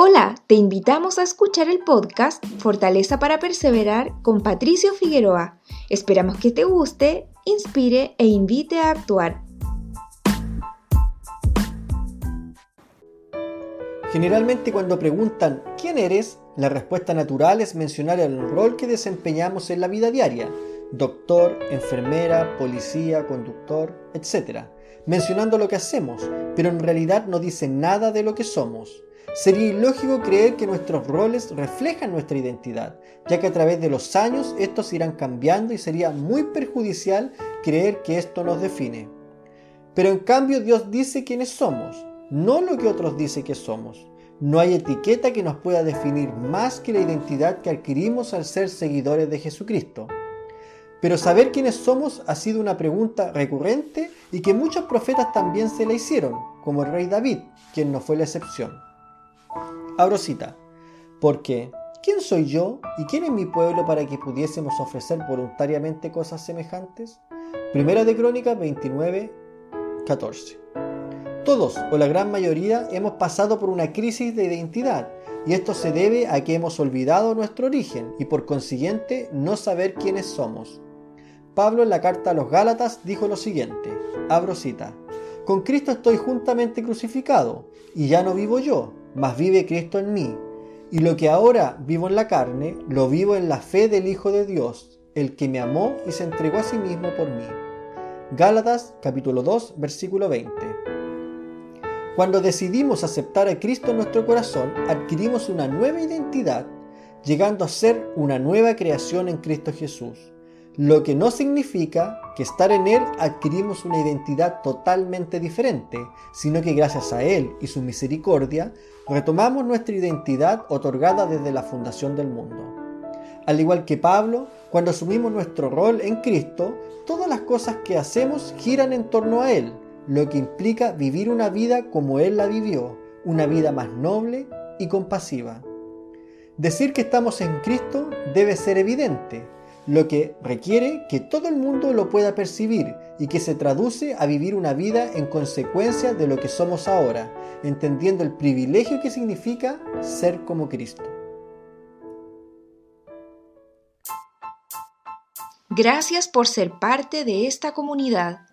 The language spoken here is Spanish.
Hola, te invitamos a escuchar el podcast Fortaleza para Perseverar con Patricio Figueroa. Esperamos que te guste, inspire e invite a actuar. Generalmente cuando preguntan ¿quién eres? La respuesta natural es mencionar el rol que desempeñamos en la vida diaria. Doctor, enfermera, policía, conductor, etc. Mencionando lo que hacemos, pero en realidad no dicen nada de lo que somos. Sería ilógico creer que nuestros roles reflejan nuestra identidad, ya que a través de los años estos irán cambiando y sería muy perjudicial creer que esto nos define. Pero en cambio Dios dice quiénes somos, no lo que otros dicen que somos. No hay etiqueta que nos pueda definir más que la identidad que adquirimos al ser seguidores de Jesucristo. Pero saber quiénes somos ha sido una pregunta recurrente y que muchos profetas también se la hicieron, como el rey David, quien no fue la excepción. Abro cita. Porque, ¿quién soy yo y quién es mi pueblo para que pudiésemos ofrecer voluntariamente cosas semejantes? Primera de Crónicas 29, 14. Todos, o la gran mayoría, hemos pasado por una crisis de identidad, y esto se debe a que hemos olvidado nuestro origen y por consiguiente no saber quiénes somos. Pablo en la carta a los Gálatas dijo lo siguiente, abro cita, Con Cristo estoy juntamente crucificado, y ya no vivo yo, mas vive Cristo en mí. Y lo que ahora vivo en la carne, lo vivo en la fe del Hijo de Dios, el que me amó y se entregó a sí mismo por mí. Gálatas capítulo 2 versículo 20. Cuando decidimos aceptar a Cristo en nuestro corazón, adquirimos una nueva identidad, llegando a ser una nueva creación en Cristo Jesús lo que no significa que estar en Él adquirimos una identidad totalmente diferente, sino que gracias a Él y su misericordia retomamos nuestra identidad otorgada desde la fundación del mundo. Al igual que Pablo, cuando asumimos nuestro rol en Cristo, todas las cosas que hacemos giran en torno a Él, lo que implica vivir una vida como Él la vivió, una vida más noble y compasiva. Decir que estamos en Cristo debe ser evidente, lo que requiere que todo el mundo lo pueda percibir y que se traduce a vivir una vida en consecuencia de lo que somos ahora, entendiendo el privilegio que significa ser como Cristo. Gracias por ser parte de esta comunidad.